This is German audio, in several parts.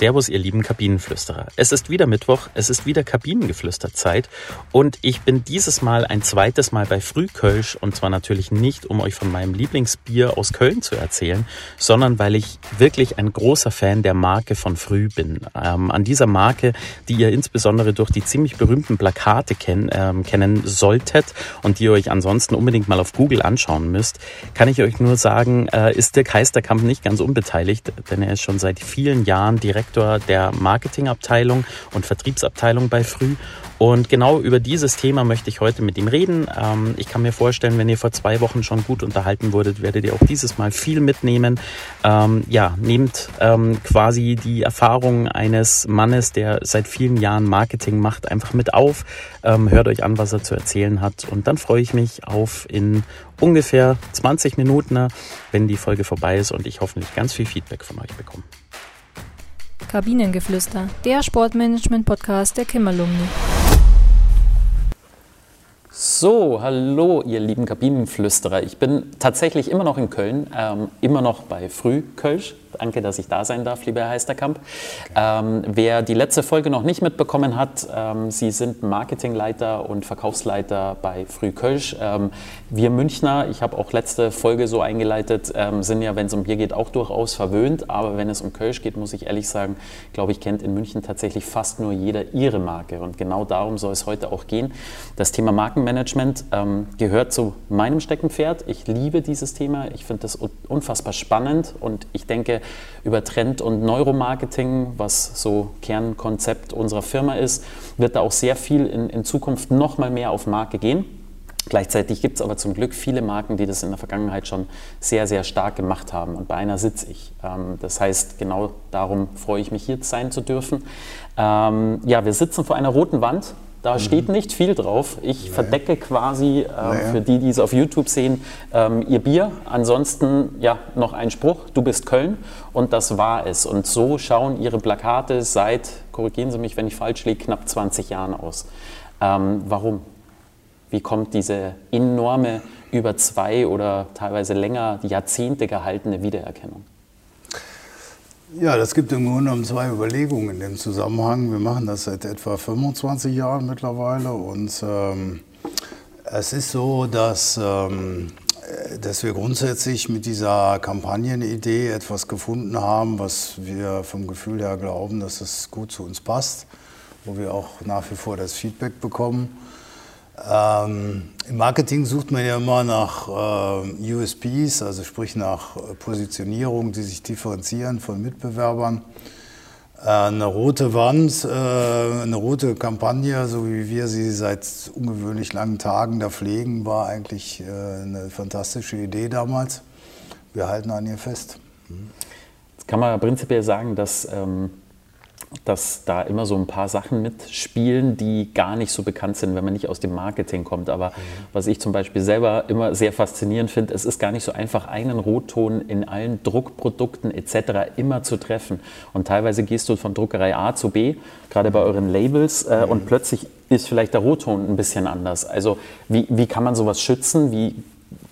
Servus, ihr lieben Kabinenflüsterer. Es ist wieder Mittwoch, es ist wieder Kabinengeflüsterzeit und ich bin dieses Mal ein zweites Mal bei Frühkölsch und zwar natürlich nicht, um euch von meinem Lieblingsbier aus Köln zu erzählen, sondern weil ich wirklich ein großer Fan der Marke von Früh bin. Ähm, an dieser Marke, die ihr insbesondere durch die ziemlich berühmten Plakate kenn, ähm, kennen solltet und die ihr euch ansonsten unbedingt mal auf Google anschauen müsst, kann ich euch nur sagen, äh, ist Dirk Heisterkamp nicht ganz unbeteiligt, denn er ist schon seit vielen Jahren direkt Direktor der Marketingabteilung und Vertriebsabteilung bei Früh. Und genau über dieses Thema möchte ich heute mit ihm reden. Ähm, ich kann mir vorstellen, wenn ihr vor zwei Wochen schon gut unterhalten wurdet, werdet ihr auch dieses Mal viel mitnehmen. Ähm, ja, nehmt ähm, quasi die Erfahrung eines Mannes, der seit vielen Jahren Marketing macht, einfach mit auf. hört euch an, was er zu erzählen hat. Und dann freue ich mich auf in ungefähr 20 Minuten, wenn die Folge vorbei ist und ich hoffentlich ganz viel Feedback von euch bekomme. Kabinengeflüster, der Sportmanagement-Podcast der Kimmerlumni. So, hallo ihr lieben Kabinenflüsterer. Ich bin tatsächlich immer noch in Köln, ähm, immer noch bei Frühkölsch. Danke, dass ich da sein darf, lieber Herr Heisterkamp. Ähm, wer die letzte Folge noch nicht mitbekommen hat, ähm, Sie sind Marketingleiter und Verkaufsleiter bei Frühkölsch. Ähm, wir Münchner, ich habe auch letzte Folge so eingeleitet, ähm, sind ja, wenn es um Bier geht, auch durchaus verwöhnt. Aber wenn es um Kölsch geht, muss ich ehrlich sagen, glaube ich, kennt in München tatsächlich fast nur jeder Ihre Marke. Und genau darum soll es heute auch gehen. Das Thema Markenmanagement ähm, gehört zu meinem Steckenpferd. Ich liebe dieses Thema. Ich finde das unfassbar spannend und ich denke, über Trend- und Neuromarketing, was so Kernkonzept unserer Firma ist, wird da auch sehr viel in, in Zukunft noch mal mehr auf Marke gehen. Gleichzeitig gibt es aber zum Glück viele Marken, die das in der Vergangenheit schon sehr, sehr stark gemacht haben. Und bei einer sitze ich. Ähm, das heißt, genau darum freue ich mich, hier sein zu dürfen. Ähm, ja, wir sitzen vor einer roten Wand. Da mhm. steht nicht viel drauf. Ich naja. verdecke quasi, äh, naja. für die, die es auf YouTube sehen, ähm, ihr Bier. Ansonsten ja noch ein Spruch, du bist Köln und das war es. Und so schauen ihre Plakate seit, korrigieren Sie mich, wenn ich falsch liege, knapp 20 Jahren aus. Ähm, warum? Wie kommt diese enorme, über zwei oder teilweise länger Jahrzehnte gehaltene Wiedererkennung? Ja, das gibt im Grunde genommen zwei Überlegungen in dem Zusammenhang. Wir machen das seit etwa 25 Jahren mittlerweile und ähm, es ist so, dass, ähm, dass wir grundsätzlich mit dieser Kampagnenidee etwas gefunden haben, was wir vom Gefühl her glauben, dass es gut zu uns passt, wo wir auch nach wie vor das Feedback bekommen. Ähm, Im Marketing sucht man ja immer nach äh, USPs, also sprich nach Positionierung, die sich differenzieren von Mitbewerbern. Äh, eine rote Wand, äh, eine rote Kampagne, so wie wir sie seit ungewöhnlich langen Tagen da pflegen, war eigentlich äh, eine fantastische Idee damals. Wir halten an ihr fest. Jetzt kann man prinzipiell sagen, dass ähm dass da immer so ein paar Sachen mitspielen, die gar nicht so bekannt sind, wenn man nicht aus dem Marketing kommt. Aber mhm. was ich zum Beispiel selber immer sehr faszinierend finde, es ist gar nicht so einfach, einen Rotton in allen Druckprodukten etc. immer zu treffen. Und teilweise gehst du von Druckerei A zu B, gerade bei euren Labels, äh, mhm. und plötzlich ist vielleicht der Rotton ein bisschen anders. Also wie, wie kann man sowas schützen? Wie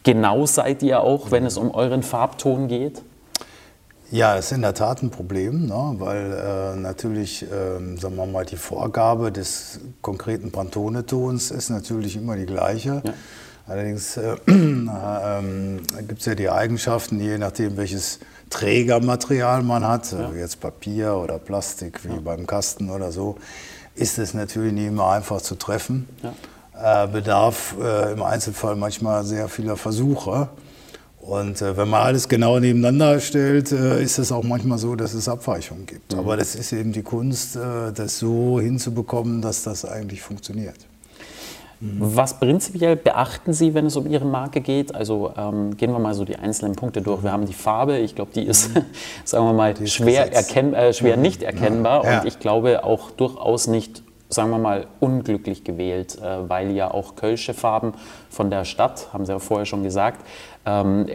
genau seid ihr auch, wenn es um euren Farbton geht? Ja, es ist in der Tat ein Problem, ne? weil äh, natürlich, äh, sagen wir mal, die Vorgabe des konkreten Pantone-Tons ist natürlich immer die gleiche. Ja. Allerdings äh, ähm, gibt es ja die Eigenschaften, je nachdem, welches Trägermaterial man hat, ja. jetzt Papier oder Plastik wie ja. beim Kasten oder so, ist es natürlich nicht immer einfach zu treffen. Ja. Äh, bedarf äh, im Einzelfall manchmal sehr vieler Versuche. Und äh, wenn man alles genau nebeneinander stellt, äh, ist es auch manchmal so, dass es Abweichungen gibt. Mhm. Aber das ist eben die Kunst, äh, das so hinzubekommen, dass das eigentlich funktioniert. Mhm. Was prinzipiell beachten Sie, wenn es um Ihre Marke geht? Also ähm, gehen wir mal so die einzelnen Punkte durch. Wir haben die Farbe, ich glaube, die ist, mhm. sagen wir mal, schwer, erkenn, äh, schwer mhm. nicht erkennbar ja. und ich glaube auch durchaus nicht sagen wir mal, unglücklich gewählt, äh, weil ja auch Kölsche Farben von der Stadt, haben Sie ja vorher schon gesagt, ähm,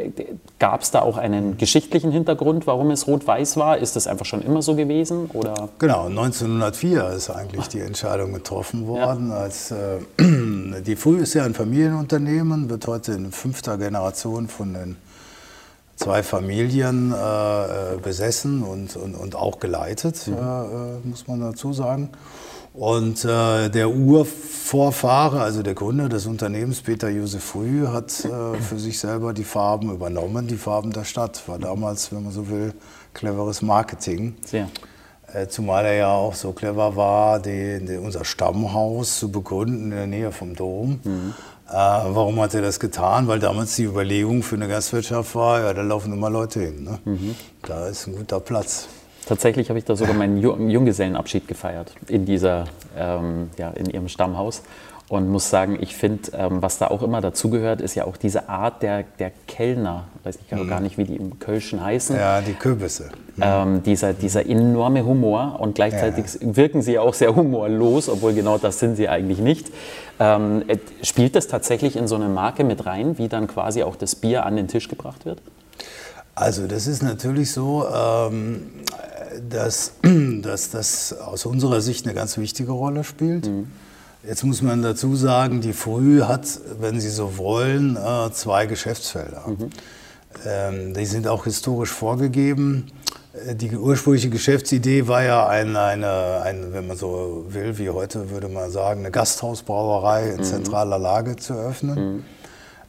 Gab es da auch einen geschichtlichen Hintergrund, warum es rot-weiß war? Ist das einfach schon immer so gewesen? Oder? Genau, 1904 ist eigentlich die Entscheidung getroffen worden. Ja. Als, äh, die Früh ist ja ein Familienunternehmen, wird heute in fünfter Generation von den zwei Familien äh, besessen und, und, und auch geleitet, mhm. äh, muss man dazu sagen. Und äh, der Urvorfahre, also der Gründer des Unternehmens, Peter Josef Früh, hat äh, für sich selber die Farben übernommen, die Farben der Stadt. War damals, wenn man so will, cleveres Marketing. Sehr. Äh, zumal er ja auch so clever war, die, die, unser Stammhaus zu begründen in der Nähe vom Dom. Mhm. Äh, warum hat er das getan? Weil damals die Überlegung für eine Gastwirtschaft war, ja, da laufen immer Leute hin. Ne? Mhm. Da ist ein guter Platz. Tatsächlich habe ich da sogar meinen Junggesellenabschied gefeiert in dieser, ähm, ja, in ihrem Stammhaus und muss sagen, ich finde, ähm, was da auch immer dazugehört, ist ja auch diese Art der, der Kellner, weiß ich mhm. gar nicht, wie die im Kölschen heißen. Ja, die Kürbisse. Mhm. Ähm, dieser, dieser enorme Humor und gleichzeitig ja. wirken sie auch sehr humorlos, obwohl genau das sind sie eigentlich nicht. Ähm, äh, spielt das tatsächlich in so eine Marke mit rein, wie dann quasi auch das Bier an den Tisch gebracht wird? Also das ist natürlich so, ähm, dass, dass das aus unserer Sicht eine ganz wichtige Rolle spielt. Mhm. Jetzt muss man dazu sagen, die Früh hat, wenn Sie so wollen, äh, zwei Geschäftsfelder. Mhm. Ähm, die sind auch historisch vorgegeben. Äh, die ursprüngliche Geschäftsidee war ja eine, eine, eine, wenn man so will, wie heute würde man sagen, eine Gasthausbrauerei in mhm. zentraler Lage zu eröffnen. Mhm.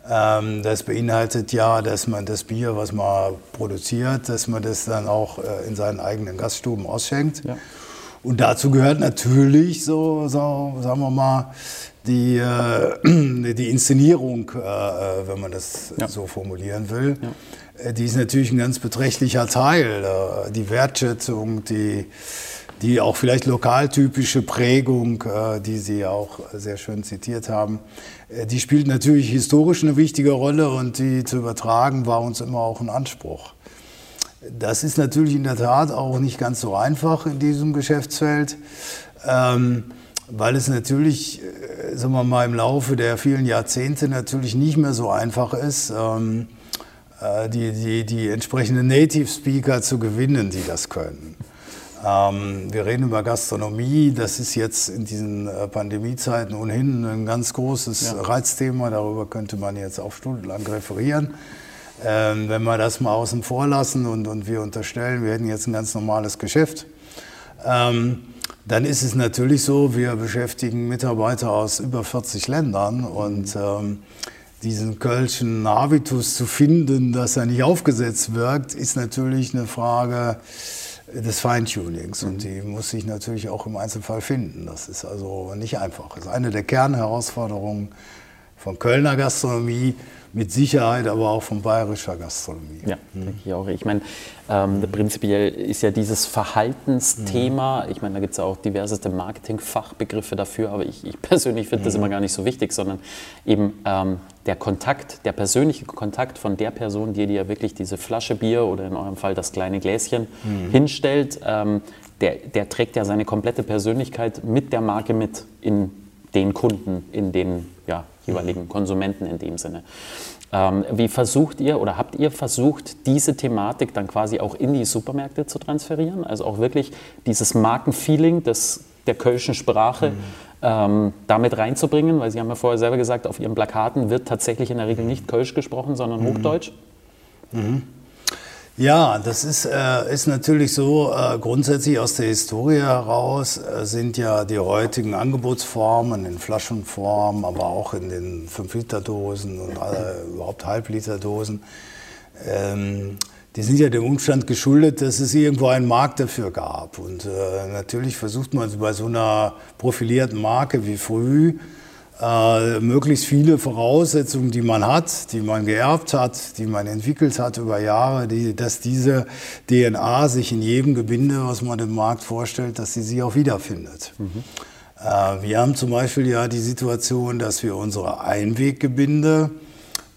Ähm, das beinhaltet ja, dass man das Bier, was man produziert, dass man das dann auch äh, in seinen eigenen Gaststuben ausschenkt. Ja. Und dazu gehört natürlich, so, so sagen wir mal, die, äh, die Inszenierung, äh, äh, wenn man das ja. so formulieren will. Ja. Äh, die ist natürlich ein ganz beträchtlicher Teil. Die Wertschätzung, die, die auch vielleicht lokaltypische Prägung, äh, die Sie auch sehr schön zitiert haben, die spielt natürlich historisch eine wichtige Rolle und die zu übertragen war uns immer auch ein Anspruch. Das ist natürlich in der Tat auch nicht ganz so einfach in diesem Geschäftsfeld, ähm, weil es natürlich, äh, sagen wir mal, im Laufe der vielen Jahrzehnte natürlich nicht mehr so einfach ist, ähm, äh, die, die, die entsprechenden Native Speaker zu gewinnen, die das können. Ähm, wir reden über Gastronomie, das ist jetzt in diesen äh, Pandemiezeiten ohnehin ein ganz großes ja. Reizthema, darüber könnte man jetzt auch stundenlang referieren. Ähm, wenn wir das mal außen vor lassen und, und wir unterstellen, wir hätten jetzt ein ganz normales Geschäft, ähm, dann ist es natürlich so, wir beschäftigen Mitarbeiter aus über 40 Ländern und ähm, diesen kölschen Habitus zu finden, dass er nicht aufgesetzt wirkt, ist natürlich eine Frage des Feintunings und die muss sich natürlich auch im Einzelfall finden. Das ist also nicht einfach. Das ist eine der Kernherausforderungen von Kölner Gastronomie mit Sicherheit aber auch von bayerischer Gastronomie. Ja, mhm. denke ich auch. Ich meine, ähm, prinzipiell ist ja dieses Verhaltensthema, mhm. ich meine, da gibt es ja auch diverseste Marketingfachbegriffe dafür, aber ich, ich persönlich finde mhm. das immer gar nicht so wichtig, sondern eben ähm, der Kontakt, der persönliche Kontakt von der Person, die dir wirklich diese Flasche Bier oder in eurem Fall das kleine Gläschen mhm. hinstellt, ähm, der, der trägt ja seine komplette Persönlichkeit mit der Marke mit in den Kunden, in den ja, jeweiligen Konsumenten in dem Sinne. Ähm, wie versucht ihr oder habt ihr versucht, diese Thematik dann quasi auch in die Supermärkte zu transferieren? Also auch wirklich dieses Markenfeeling des, der kölschen Sprache mhm. ähm, damit reinzubringen? Weil Sie haben ja vorher selber gesagt, auf Ihren Plakaten wird tatsächlich in der Regel nicht Kölsch gesprochen, sondern mhm. Hochdeutsch. Mhm. Ja, das ist, äh, ist natürlich so, äh, grundsätzlich aus der Historie heraus äh, sind ja die heutigen Angebotsformen in Flaschenform, aber auch in den 5-Liter-Dosen und alle, überhaupt Halbliter-Dosen, ähm, die sind ja dem Umstand geschuldet, dass es irgendwo einen Markt dafür gab. Und äh, natürlich versucht man bei so einer profilierten Marke wie Früh, äh, möglichst viele Voraussetzungen, die man hat, die man geerbt hat, die man entwickelt hat über Jahre, die, dass diese DNA sich in jedem Gebinde, was man dem Markt vorstellt, dass sie sich auch wiederfindet. Mhm. Äh, wir haben zum Beispiel ja die Situation, dass wir unsere Einweggebinde,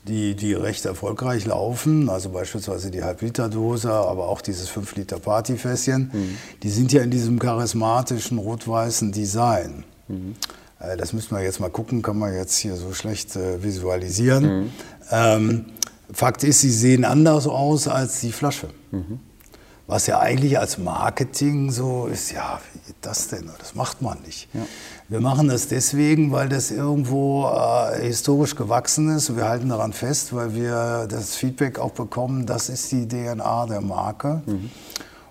die, die recht erfolgreich laufen, also beispielsweise die Halbliterdose, aber auch dieses 5-Liter-Partyfässchen, mhm. die sind ja in diesem charismatischen rot-weißen Design. Mhm. Äh, das müssen wir jetzt mal gucken, kann man jetzt hier so schlecht äh, visualisieren. Mhm. Ähm, Fakt ist, sie sehen anders aus als die Flasche. Mhm. Was ja eigentlich als Marketing so ist, ja, wie geht das denn? Das macht man nicht. Ja. Wir machen das deswegen, weil das irgendwo äh, historisch gewachsen ist. Wir halten daran fest, weil wir das Feedback auch bekommen, das ist die DNA der Marke. Mhm.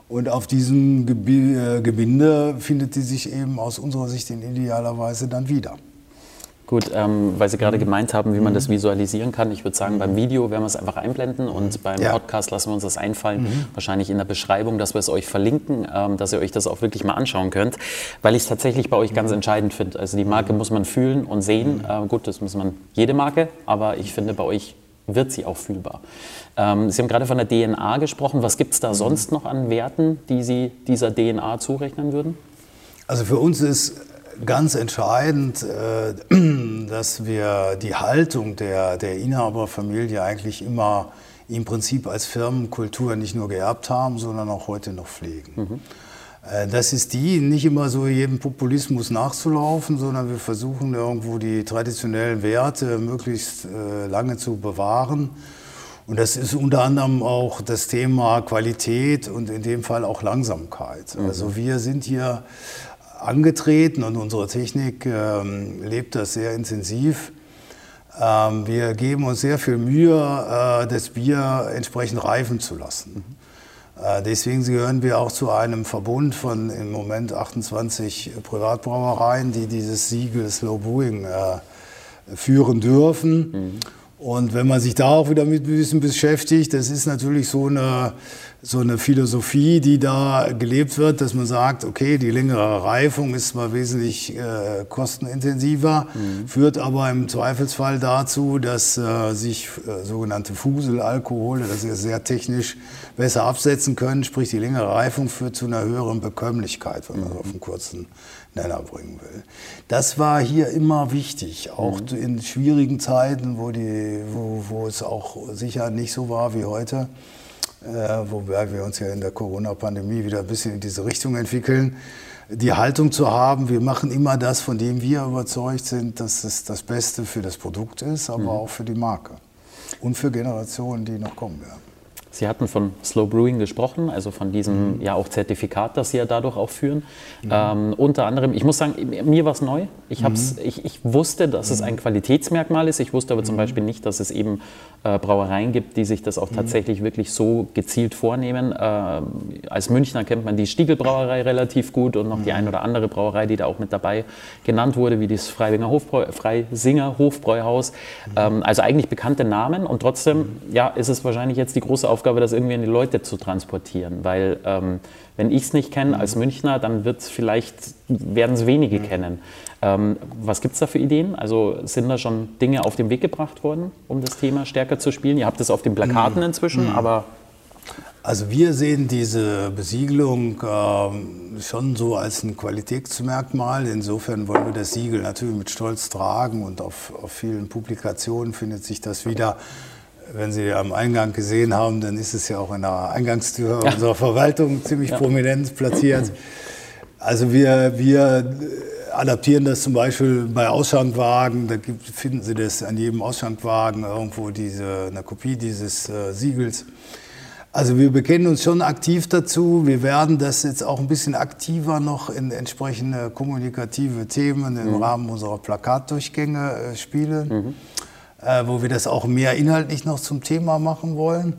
Und auf diesem äh, Gebinde findet die sich eben aus unserer Sicht in idealer Weise dann wieder. Gut, ähm, weil Sie gerade mhm. gemeint haben, wie man das mhm. visualisieren kann. Ich würde sagen, beim Video werden wir es einfach einblenden und beim ja. Podcast lassen wir uns das einfallen. Mhm. Wahrscheinlich in der Beschreibung, dass wir es euch verlinken, ähm, dass ihr euch das auch wirklich mal anschauen könnt, weil ich es tatsächlich bei euch ganz mhm. entscheidend finde. Also die Marke muss man fühlen und sehen. Äh, gut, das muss man jede Marke, aber ich finde, bei euch wird sie auch fühlbar. Ähm, Sie haben gerade von der DNA gesprochen. Was gibt es da sonst noch an Werten, die Sie dieser DNA zurechnen würden? Also für uns ist ganz entscheidend, äh, dass wir die Haltung der, der Inhaberfamilie eigentlich immer im Prinzip als Firmenkultur nicht nur geerbt haben, sondern auch heute noch pflegen. Mhm. Äh, das ist die, nicht immer so jedem Populismus nachzulaufen, sondern wir versuchen irgendwo die traditionellen Werte möglichst äh, lange zu bewahren. Und das ist unter anderem auch das Thema Qualität und in dem Fall auch Langsamkeit. Mhm. Also wir sind hier angetreten und unsere Technik ähm, lebt das sehr intensiv. Ähm, wir geben uns sehr viel Mühe, äh, das Bier entsprechend reifen zu lassen. Äh, deswegen gehören wir auch zu einem Verbund von im Moment 28 Privatbrauereien, die dieses Siegel Slow Brewing äh, führen dürfen. Mhm. Und wenn man sich da auch wieder mit ein bisschen beschäftigt, das ist natürlich so eine so eine Philosophie, die da gelebt wird, dass man sagt, okay, die längere Reifung ist zwar wesentlich äh, kostenintensiver, mhm. führt aber im Zweifelsfall dazu, dass äh, sich äh, sogenannte Fuselalkohole, das ist sehr technisch, besser absetzen können. Sprich, die längere Reifung führt zu einer höheren Bekömmlichkeit, wenn man mhm. auf einen kurzen Nenner bringen will. Das war hier immer wichtig, auch mhm. in schwierigen Zeiten, wo, die, wo, wo es auch sicher nicht so war wie heute äh, wobei wir uns ja in der Corona-Pandemie wieder ein bisschen in diese Richtung entwickeln, die Haltung zu haben, wir machen immer das, von dem wir überzeugt sind, dass es das Beste für das Produkt ist, aber mhm. auch für die Marke und für Generationen, die noch kommen werden. Sie hatten von Slow Brewing gesprochen, also von diesem mhm. ja auch Zertifikat, das Sie ja dadurch auch führen. Mhm. Ähm, unter anderem, ich muss sagen, mir war es neu. Ich, mhm. ich, ich wusste, dass es mhm. ein Qualitätsmerkmal ist. Ich wusste aber zum mhm. Beispiel nicht, dass es eben äh, Brauereien gibt, die sich das auch mhm. tatsächlich wirklich so gezielt vornehmen. Äh, als Münchner kennt man die Stiegelbrauerei relativ gut und noch die ein oder andere Brauerei, die da auch mit dabei genannt wurde, wie das Freibinger Hofbräu Freisinger Hofbräuhaus. Ähm, also eigentlich bekannte Namen und trotzdem ja, ist es wahrscheinlich jetzt die große Aufgabe, Aufgabe, das irgendwie an die Leute zu transportieren. Weil ähm, wenn ich es nicht kenne als Münchner, dann wird vielleicht, werden es wenige mhm. kennen. Ähm, was gibt es da für Ideen? Also sind da schon Dinge auf den Weg gebracht worden, um das Thema stärker zu spielen? Ihr habt es auf den Plakaten mhm. inzwischen, mhm. aber... Also wir sehen diese Besiegelung äh, schon so als ein Qualitätsmerkmal. Insofern wollen wir das Siegel natürlich mit Stolz tragen und auf, auf vielen Publikationen findet sich das wieder wenn Sie am Eingang gesehen haben, dann ist es ja auch in der Eingangstür ja. unserer Verwaltung ziemlich ja. prominent platziert. Also wir, wir adaptieren das zum Beispiel bei Ausschankwagen. Da gibt, finden Sie das an jedem Ausschankwagen irgendwo diese, eine Kopie dieses äh, Siegels. Also wir bekennen uns schon aktiv dazu. Wir werden das jetzt auch ein bisschen aktiver noch in entsprechende kommunikative Themen im mhm. Rahmen unserer Plakatdurchgänge äh, spielen. Mhm wo wir das auch mehr inhaltlich noch zum Thema machen wollen.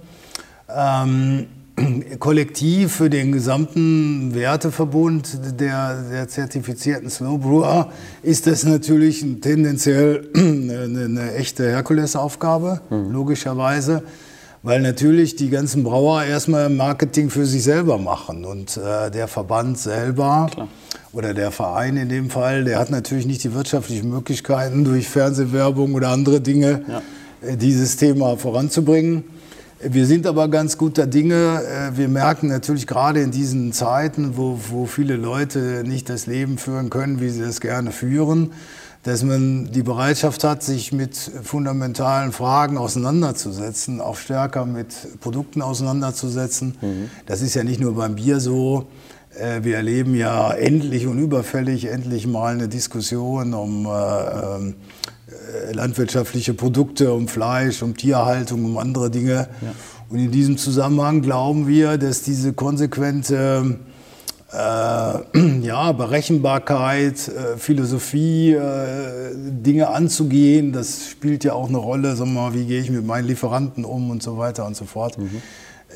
Ähm, kollektiv für den gesamten Werteverbund der, der zertifizierten Snowbrewer ist das natürlich tendenziell eine, eine echte Herkulesaufgabe, mhm. logischerweise, weil natürlich die ganzen Brauer erstmal Marketing für sich selber machen und äh, der Verband selber Klar oder der Verein in dem Fall, der hat natürlich nicht die wirtschaftlichen Möglichkeiten, durch Fernsehwerbung oder andere Dinge ja. Äh, dieses Thema voranzubringen. Wir sind aber ganz guter Dinge. Äh, wir merken natürlich gerade in diesen Zeiten, wo, wo viele Leute nicht das Leben führen können, wie sie es gerne führen, dass man die Bereitschaft hat, sich mit fundamentalen Fragen auseinanderzusetzen, auch stärker mit Produkten auseinanderzusetzen. Mhm. Das ist ja nicht nur beim Bier so. Äh, wir erleben ja endlich und überfällig endlich mal eine Diskussion um äh, äh, landwirtschaftliche Produkte, um Fleisch, um Tierhaltung, um andere Dinge. Ja. Und in diesem Zusammenhang glauben wir, dass diese konsequente ja, Berechenbarkeit, äh, Philosophie, äh, Dinge anzugehen, das spielt ja auch eine Rolle, sagen wir mal, wie gehe ich mit meinen Lieferanten um und so weiter und so fort. Mhm.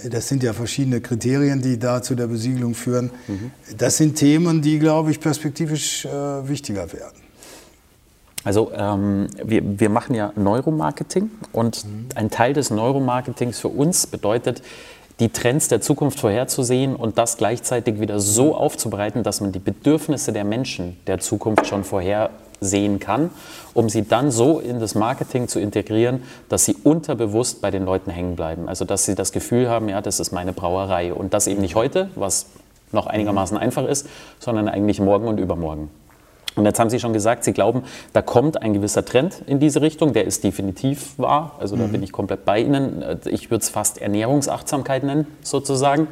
Das sind ja verschiedene Kriterien, die da zu der Besiegelung führen. Mhm. Das sind Themen, die, glaube ich, perspektivisch äh, wichtiger werden. Also ähm, wir, wir machen ja Neuromarketing und mhm. ein Teil des Neuromarketings für uns bedeutet, die Trends der Zukunft vorherzusehen und das gleichzeitig wieder so aufzubereiten, dass man die Bedürfnisse der Menschen der Zukunft schon vorhersehen kann, um sie dann so in das Marketing zu integrieren, dass sie unterbewusst bei den Leuten hängen bleiben. Also dass sie das Gefühl haben, ja, das ist meine Brauerei und das eben nicht heute, was noch einigermaßen einfach ist, sondern eigentlich morgen und übermorgen. Und jetzt haben Sie schon gesagt, Sie glauben, da kommt ein gewisser Trend in diese Richtung, der ist definitiv wahr. Also da mhm. bin ich komplett bei Ihnen. Ich würde es fast Ernährungsachtsamkeit nennen, sozusagen.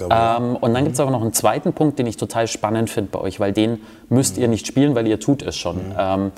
Ähm, und dann mhm. gibt es aber noch einen zweiten Punkt, den ich total spannend finde bei euch, weil den müsst mhm. ihr nicht spielen, weil ihr tut es schon. Mhm. Ähm,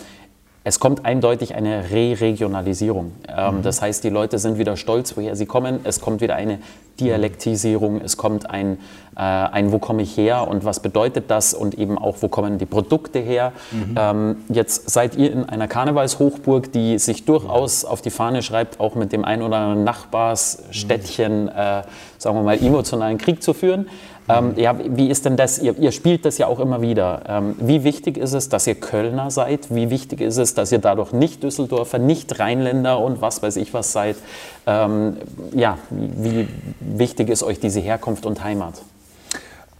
es kommt eindeutig eine Re-Regionalisierung. Ähm, mhm. Das heißt, die Leute sind wieder stolz, woher sie kommen. Es kommt wieder eine Dialektisierung. Es kommt ein, äh, ein wo komme ich her und was bedeutet das und eben auch, wo kommen die Produkte her. Mhm. Ähm, jetzt seid ihr in einer Karnevalshochburg, die sich durchaus auf die Fahne schreibt, auch mit dem ein oder anderen Nachbarsstädtchen, mhm. äh, sagen wir mal, emotionalen Krieg zu führen. Ähm, ja, wie ist denn das? Ihr, ihr, spielt das ja auch immer wieder. Ähm, wie wichtig ist es, dass ihr Kölner seid? Wie wichtig ist es, dass ihr dadurch nicht Düsseldorfer, nicht Rheinländer und was weiß ich was seid? Ähm, ja, wie wichtig ist euch diese Herkunft und Heimat?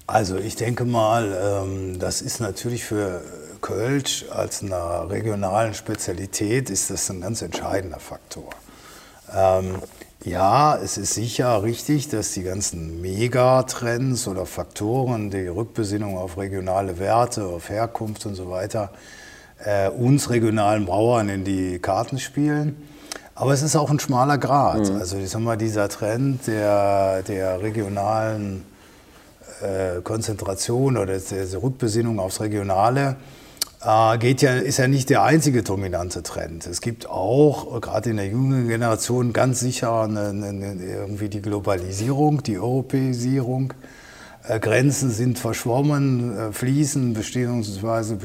Also ich denke mal, ähm, das ist natürlich für Kölsch als einer regionalen Spezialität ist das ein ganz entscheidender Faktor. Ja, es ist sicher richtig, dass die ganzen Megatrends oder Faktoren, die Rückbesinnung auf regionale Werte, auf Herkunft und so weiter, äh, uns regionalen Brauern in die Karten spielen. Aber es ist auch ein schmaler Grad. Mhm. Also ich sag mal, dieser Trend der, der regionalen äh, Konzentration oder der Rückbesinnung aufs Regionale, geht ja, ist ja nicht der einzige dominante Trend. Es gibt auch, gerade in der jungen Generation, ganz sicher eine, eine, irgendwie die Globalisierung, die Europäisierung. Äh, Grenzen sind verschwommen, äh, fließen beziehungsweise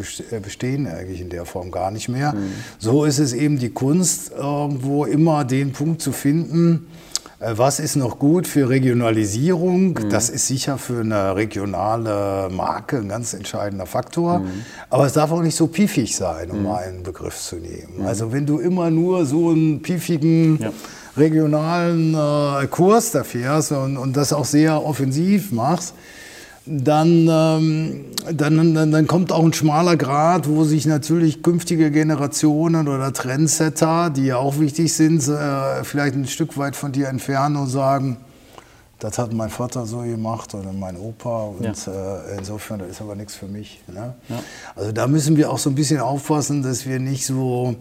bestehen eigentlich in der Form gar nicht mehr. Mhm. So ist es eben die Kunst, irgendwo immer den Punkt zu finden, äh, was ist noch gut für Regionalisierung? Mhm. Das ist sicher für eine regionale Marke ein ganz entscheidender Faktor. Mhm. Aber es darf auch nicht so piefig sein, um mhm. einen Begriff zu nehmen. Mhm. Also wenn du immer nur so einen piefigen ja. regionalen äh, Kurs da fährst und, und das auch sehr offensiv machst, dann, ähm, dann, dann, dann, kommt auch ein schmaler Grad, wo sich natürlich künftige Generationen oder Trendsetter, die ja auch wichtig sind, äh, vielleicht ein Stück weit von dir entfernen und sagen, das hat mein Vater so gemacht oder mein Opa und ja. äh, insofern, das ist aber nichts für mich. Ne? Ja. Also da müssen wir auch so ein bisschen aufpassen, dass wir nicht so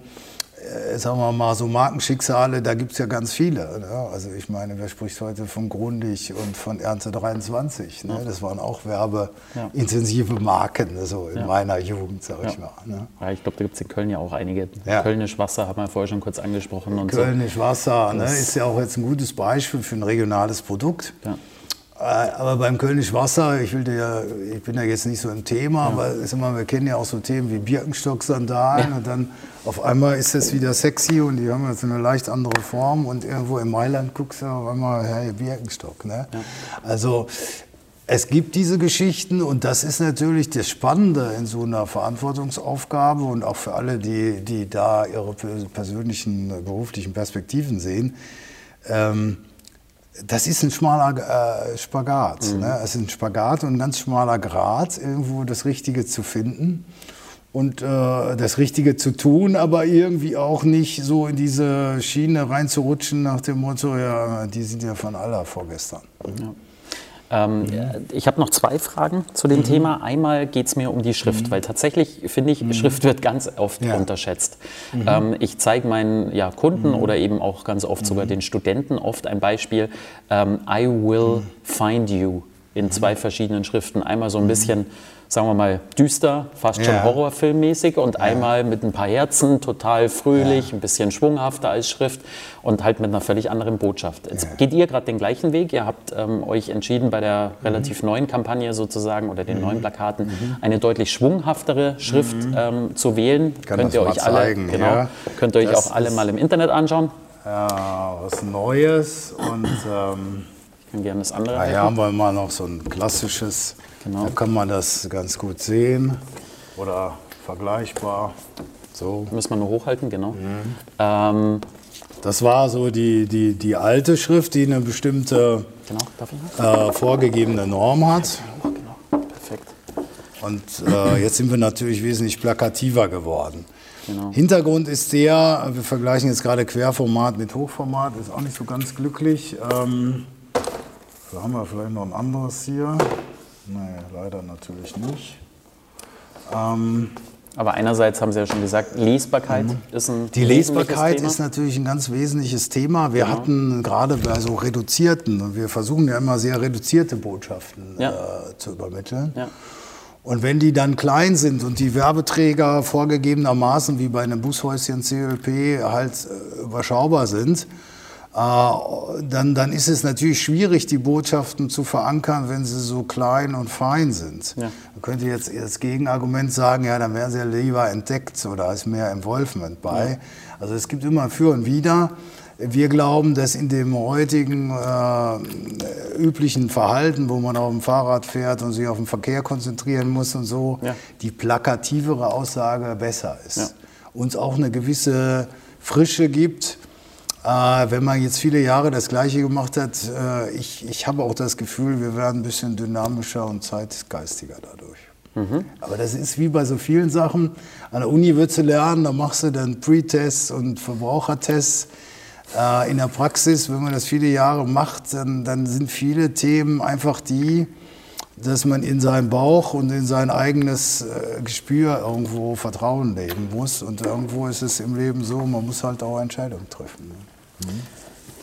sagen wir mal, so Markenschicksale, da gibt es ja ganz viele. Ne? Also ich meine, wer spricht heute von Grundig und von Ernte 23? Ne? Das waren auch werbeintensive Marken, so in ja. meiner Jugend, sag ich mal. Ne? Ja, ich glaube, da gibt es in Köln ja auch einige. Ja. Kölnisch Wasser haben wir vorher schon kurz angesprochen. Und Kölnisch so. Wasser ne? ist ja auch jetzt ein gutes Beispiel für ein regionales Produkt. Ja. Äh, aber beim Kölnisch Wasser, ich, will ja, ich bin ja jetzt nicht so im Thema, ja. aber immer, wir kennen ja auch so Themen wie Birkenstock-Sandalen ja. und dann auf einmal ist es wieder sexy und die haben jetzt eine leicht andere Form und irgendwo in Mailand guckst du auf einmal, hey, Birkenstock. Ne? Ja. Also es gibt diese Geschichten und das ist natürlich das Spannende in so einer Verantwortungsaufgabe und auch für alle, die, die da ihre persönlichen beruflichen Perspektiven sehen. Ähm, das ist ein schmaler äh, Spagat. Mhm. Ne? Es ist ein Spagat und ein ganz schmaler Grad, irgendwo das Richtige zu finden und äh, das Richtige zu tun, aber irgendwie auch nicht so in diese Schiene reinzurutschen nach dem Motto, ja, die sind ja von aller vorgestern. Ja. Ähm, mhm. Ich habe noch zwei Fragen zu dem mhm. Thema. Einmal geht es mir um die Schrift, mhm. weil tatsächlich finde ich, mhm. Schrift wird ganz oft ja. unterschätzt. Mhm. Ähm, ich zeige meinen ja, Kunden mhm. oder eben auch ganz oft sogar den Studenten oft ein Beispiel. Ähm, I will find you in zwei verschiedenen Schriften. Einmal so ein bisschen, sagen wir mal, düster, fast schon Ja. horrorfilmmäßig und einmal mit ein paar Herzen, total fröhlich, ein bisschen schwunghafter als Schrift und halt mit einer völlig anderen Botschaft. Jetzt geht ihr gerade den gleichen Weg. Ihr habt ähm, euch entschieden, bei der Mhm. relativ neuen Kampagne sozusagen oder den neuen Plakaten eine deutlich schwunghaftere Schrift ähm, zu wählen. Mhm. Kann könnt ihr euch alle, zeigen, genau, ja. könnt ihr euch Das auch alle mal im Internet anschauen. Ja, was Neues und ähm, Ich kann gerne das andere. ja, hier haben wir mal noch so ein klassisches. Genau. Da kann man das ganz gut sehen oder vergleichbar. So. Müssen wir nur hochhalten, genau. Mhm. Ähm, Das war so die, die, die alte Schrift, die eine bestimmte genau, äh, vorgegebene Norm hat. Genau, perfekt. Und äh, jetzt sind wir natürlich wesentlich plakativer geworden. Genau. Hintergrund ist der, wir vergleichen jetzt gerade Querformat mit Hochformat, ist auch nicht so ganz glücklich. Ähm, da haben wir vielleicht noch ein anderes hier. Naja, leider natürlich nicht. Ähm, Aber einerseits haben Sie ja schon gesagt, Lesbarkeit ist ein Mhm. die Lesbarkeit Thema. ist natürlich ein ganz wesentliches Thema. Wir hatten gerade bei so reduzierten, und wir versuchen ja immer sehr reduzierte Botschaften Ja. äh, zu übermitteln. Ja. Und wenn die dann klein sind und die Werbeträger vorgegebenermaßen wie bei einem Bushäuschen CLP halt äh, überschaubar sind, dann, dann ist es natürlich schwierig, die Botschaften zu verankern, wenn sie so klein und fein sind. Ja. Man könnte jetzt als Gegenargument sagen, ja, dann werden sie ja lieber entdeckt oder ist mehr Involvement bei. Also es gibt immer für und wider. Wir glauben, dass in dem heutigen äh, üblichen Verhalten, wo man auf dem Fahrrad fährt und sich auf den Verkehr konzentrieren muss und so, Ja. die plakativere Aussage besser ist. Ja. Uns auch eine gewisse Frische gibt. Äh, wenn man jetzt viele Jahre das Gleiche gemacht hat, äh, ich, ich habe auch das Gefühl, wir werden ein bisschen dynamischer und zeitgeistiger dadurch. Aber das ist wie bei so vielen Sachen. An der Uni würdest du lernen, da machst du dann Pre-Tests und Verbrauchertests. Äh, in der Praxis, wenn man das viele Jahre macht, dann, dann sind viele Themen einfach die, dass man in seinen Bauch und in sein eigenes äh, Gespür irgendwo Vertrauen legen muss. Und irgendwo ist es im Leben so, man muss halt auch Entscheidungen treffen. Ne?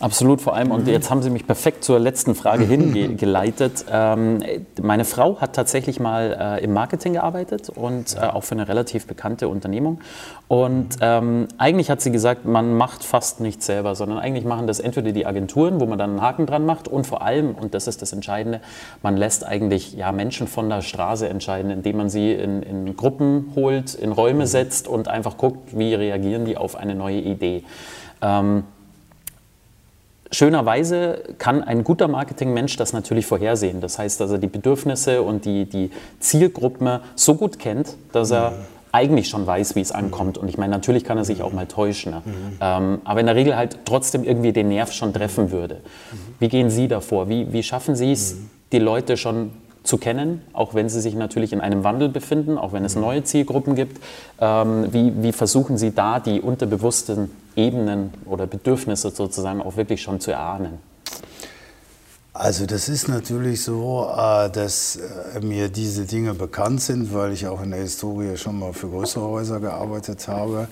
Absolut, vor allem, und Mhm. jetzt haben Sie mich perfekt zur letzten Frage hingeleitet. Ähm, meine Frau hat tatsächlich mal äh, im Marketing gearbeitet und äh, auch für eine relativ bekannte Unternehmung. Und ähm, eigentlich hat sie gesagt, man macht fast nichts selber, sondern eigentlich machen das entweder die Agenturen, wo man dann einen Haken dran macht, und vor allem, und das ist das Entscheidende, man lässt eigentlich ja, Menschen von der Straße entscheiden, indem man sie in, in Gruppen holt, in Räume setzt und einfach guckt, wie reagieren die auf eine neue Idee. Ähm, Schönerweise kann ein guter Marketingmensch das natürlich vorhersehen. Das heißt, dass er die Bedürfnisse und die, die Zielgruppen so gut kennt, dass er eigentlich schon weiß, wie es ankommt. Und ich meine, natürlich kann er sich auch mal täuschen. Ne? Ähm, aber in der Regel halt trotzdem irgendwie den Nerv schon treffen würde. Wie gehen Sie davor? Wie, wie schaffen Sie es, die Leute schon zu kennen, auch wenn sie sich natürlich in einem Wandel befinden, auch wenn es neue Zielgruppen gibt. Ähm, wie, wie versuchen Sie da die unterbewussten Ebenen oder Bedürfnisse sozusagen auch wirklich schon zu erahnen? Also das ist natürlich so, äh, dass äh, mir diese Dinge bekannt sind, weil ich auch in der Historie schon mal für größere Häuser gearbeitet habe,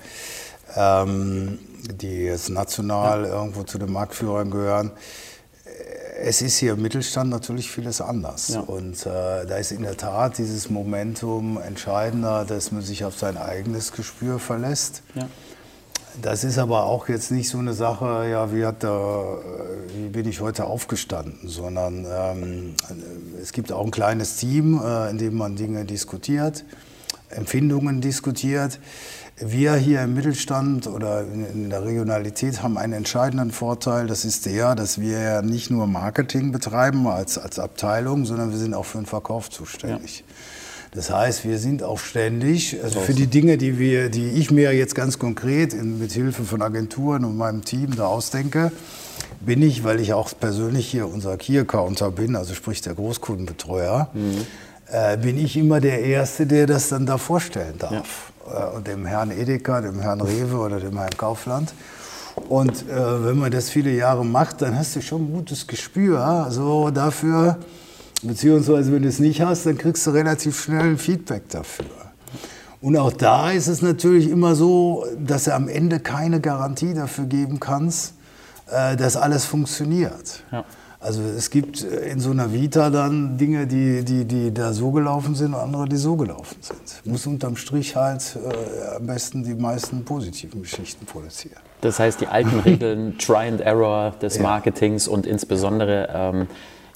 ähm, die jetzt national irgendwo zu den Marktführern gehören. Es ist hier im Mittelstand natürlich vieles anders. Ja. Und äh, da ist in der Tat dieses Momentum entscheidender, dass man sich auf sein eigenes Gespür verlässt. Ja. Das ist aber auch jetzt nicht so eine Sache, ja, wie, hat der, wie bin ich heute aufgestanden, sondern ähm, es gibt auch ein kleines Team, äh, in dem man Dinge diskutiert, Empfindungen diskutiert. Wir hier im Mittelstand oder in, der Regionalität haben einen entscheidenden Vorteil, das ist der, dass wir ja nicht nur Marketing betreiben als, als Abteilung, sondern wir sind auch für den Verkauf zuständig. Das heißt, wir sind auch ständig, also für die Dinge, die, wir, die ich mir jetzt ganz konkret in, mit Hilfe von Agenturen und meinem Team da ausdenke, bin ich, weil ich auch persönlich hier unser Key-Accounter bin, also sprich der Großkundenbetreuer, äh, bin ich immer der Erste, der das dann da vorstellen darf. Äh, und dem Herrn Edeka, dem Herrn Rewe oder dem Herrn Kaufland. Und äh, wenn man das viele Jahre macht, dann hast du schon ein gutes Gespür so dafür, beziehungsweise wenn du es nicht hast, dann kriegst du relativ schnell ein Feedback dafür. Und auch da ist es natürlich immer so, dass du am Ende keine Garantie dafür geben kannst, äh, dass alles funktioniert. Ja. Also es gibt in so einer Vita dann Dinge, die, die, die da so gelaufen sind und andere, die so gelaufen sind. Muss unterm Strich halt äh, am besten die meisten positiven Geschichten produzieren. Das heißt, die alten Regeln, Try and Error des Marketings und insbesondere ähm,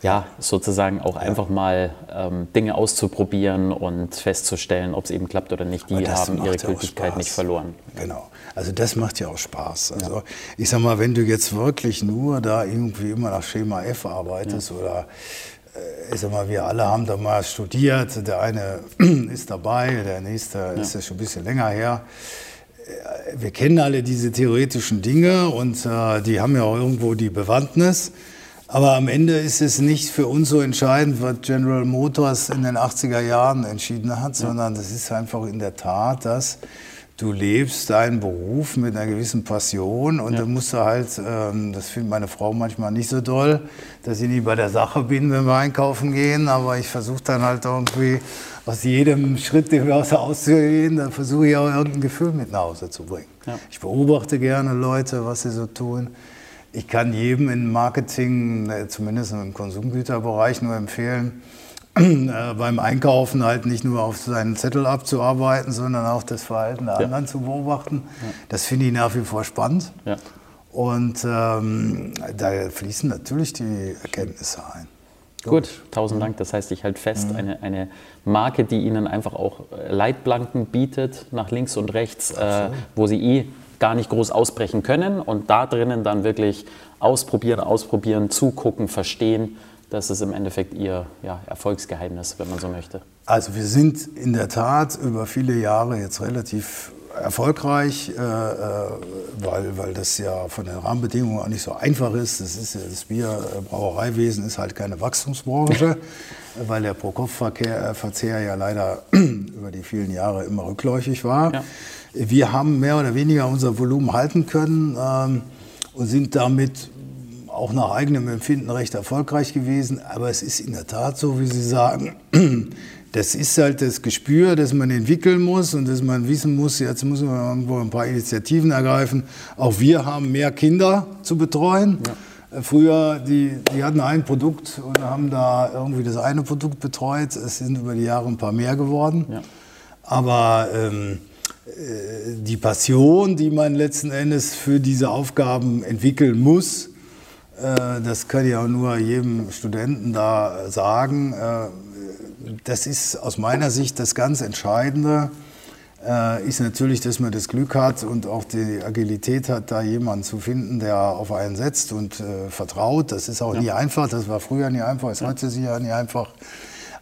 ja, sozusagen auch einfach mal ähm, Dinge auszuprobieren und festzustellen, ob es eben klappt oder nicht, die haben ihre ja Gültigkeit nicht verloren. Genau. Also das macht ja auch Spaß. Also ja. ich sag mal, wenn du jetzt wirklich nur da irgendwie immer nach Schema F arbeitest ja. oder äh, ich sag mal, wir alle haben da mal studiert, der eine ist dabei, der nächste ist ja schon ein bisschen länger her äh, wir kennen alle diese theoretischen Dinge und äh, die haben ja auch irgendwo die Bewandtnis. Aber am Ende ist es nicht für uns so entscheidend, was General Motors in den 80er Jahren entschieden hat, sondern das ist einfach in der Tat, dass du lebst deinen Beruf mit einer gewissen Passion und ja. dann musst du halt, ähm, das findet meine Frau manchmal nicht so doll, dass ich nie bei der Sache bin, wenn wir einkaufen gehen, aber ich versuche dann halt irgendwie aus jedem Schritt, den wir aus der auszugehen, da versuche ich auch irgendein Gefühl mit nach Hause zu bringen. Ja. Ich beobachte gerne Leute, was sie so tun. Ich kann jedem im Marketing, äh, zumindest im Konsumgüterbereich, nur empfehlen, äh, beim Einkaufen halt nicht nur auf seinen Zettel abzuarbeiten, sondern auch das Verhalten der ja. anderen zu beobachten. Ja. Das finde ich nach wie vor spannend. Ja. Und ähm, da fließen natürlich die Erkenntnisse ein. Gut, tausend Dank. Das heißt, ich halte fest, mhm. eine, eine Marke, die Ihnen einfach auch äh, Leitplanken bietet, nach links und rechts, äh, wo Sie eh gar nicht groß ausbrechen können und da drinnen dann wirklich ausprobieren, ausprobieren, zugucken, verstehen. Das ist im Endeffekt Ihr ja, Erfolgsgeheimnis, wenn man so möchte. Also wir sind in der Tat über viele Jahre jetzt relativ erfolgreich, äh, äh weil, weil das ja von den Rahmenbedingungen auch nicht so einfach ist. Das, ist das Bierbrauereiwesen ist halt keine Wachstumsbranche, weil der Pro-Kopf-Verzehr ja leider über die vielen Jahre immer rückläufig war. Ja. Wir haben mehr oder weniger unser Volumen halten können ähm, und sind damit auch nach eigenem Empfinden recht erfolgreich gewesen. Aber es ist in der Tat so, wie Sie sagen, das ist halt das Gespür, das man entwickeln muss und dass man wissen muss, jetzt muss man irgendwo ein paar Initiativen ergreifen. Auch wir haben mehr Kinder zu betreuen. Ja. Früher, die, die hatten ein Produkt und haben da irgendwie das eine Produkt betreut. Es sind über die Jahre ein paar mehr geworden. Ja. Aber ähm, äh, die Passion, die man letzten Endes für diese Aufgaben entwickeln muss, äh, das kann ich auch nur jedem Studenten da sagen. Äh, das ist aus meiner Sicht das ganz Entscheidende. Ist natürlich, dass man das Glück hat und auch die Agilität hat, da jemanden zu finden, der auf einen setzt und vertraut. Das ist auch ja. nie einfach. Das war früher nie einfach, ist heute sicher nie einfach.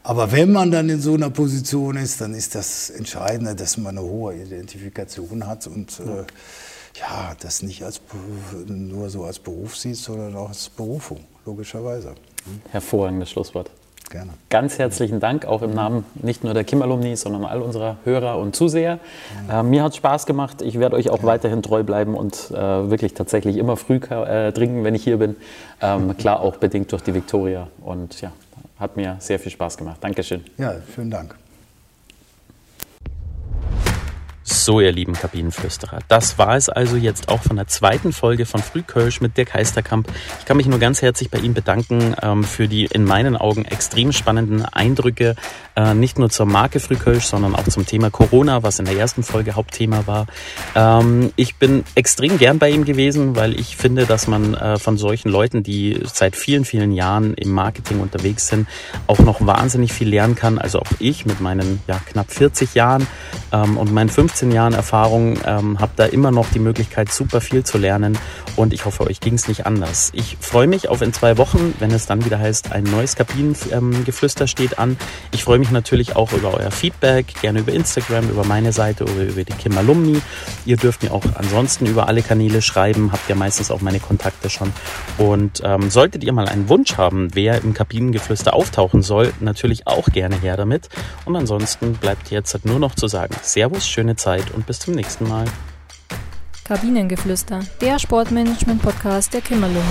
Aber wenn man dann in so einer Position ist, dann ist das Entscheidende, dass man eine hohe Identifikation hat und äh, ja, das nicht als nur so als Beruf sieht, sondern auch als Berufung, logischerweise. Hervorragendes Schlusswort. Gerne. Ganz herzlichen Dank, auch im Namen nicht nur der Kim-Alumni, sondern all unserer Hörer und Zuseher. Äh, mir hat es Spaß gemacht. Ich werde euch auch ja. weiterhin treu bleiben und äh, wirklich tatsächlich immer früh äh, trinken, wenn ich hier bin. Ähm, klar, auch bedingt durch die Viktoria. Und ja, hat mir sehr viel Spaß gemacht. Dankeschön. Ja, vielen Dank. So, ihr lieben Kabinenflüsterer, das war es also jetzt auch von der zweiten Folge von Frühkölsch mit Dirk Heisterkamp. Ich kann mich nur ganz herzlich bei ihm bedanken ähm, für die in meinen Augen extrem spannenden Eindrücke, äh, nicht nur zur Marke Frühkölsch, sondern auch zum Thema Corona, was in der ersten Folge Hauptthema war. Ähm, ich bin extrem gern bei ihm gewesen, weil ich finde, dass man äh, von solchen Leuten, die seit vielen, vielen Jahren im Marketing unterwegs sind, auch noch wahnsinnig viel lernen kann. Also auch ich mit meinen ja, knapp 40 Jahren ähm, und meinen 15 Jahren Erfahrung, ähm, habe da immer noch die Möglichkeit, super viel zu lernen und ich hoffe, euch ging es nicht anders. Ich freue mich auf in zwei Wochen, wenn es dann wieder heißt, ein neues Kabinengeflüster ähm, steht an. Ich freue mich natürlich auch über euer Feedback, gerne über Instagram, über meine Seite oder über die Kim Alumni. Ihr dürft mir auch ansonsten über alle Kanäle schreiben, habt ja meistens auch meine Kontakte schon. Und ähm, solltet ihr mal einen Wunsch haben, wer im Kabinengeflüster auftauchen soll, natürlich auch gerne her damit. Und ansonsten bleibt jetzt nur noch zu sagen, Servus, schöne Zeit und bis zum nächsten Mal. Kabinengeflüster, der Sportmanagement-Podcast der Kimmerlunge.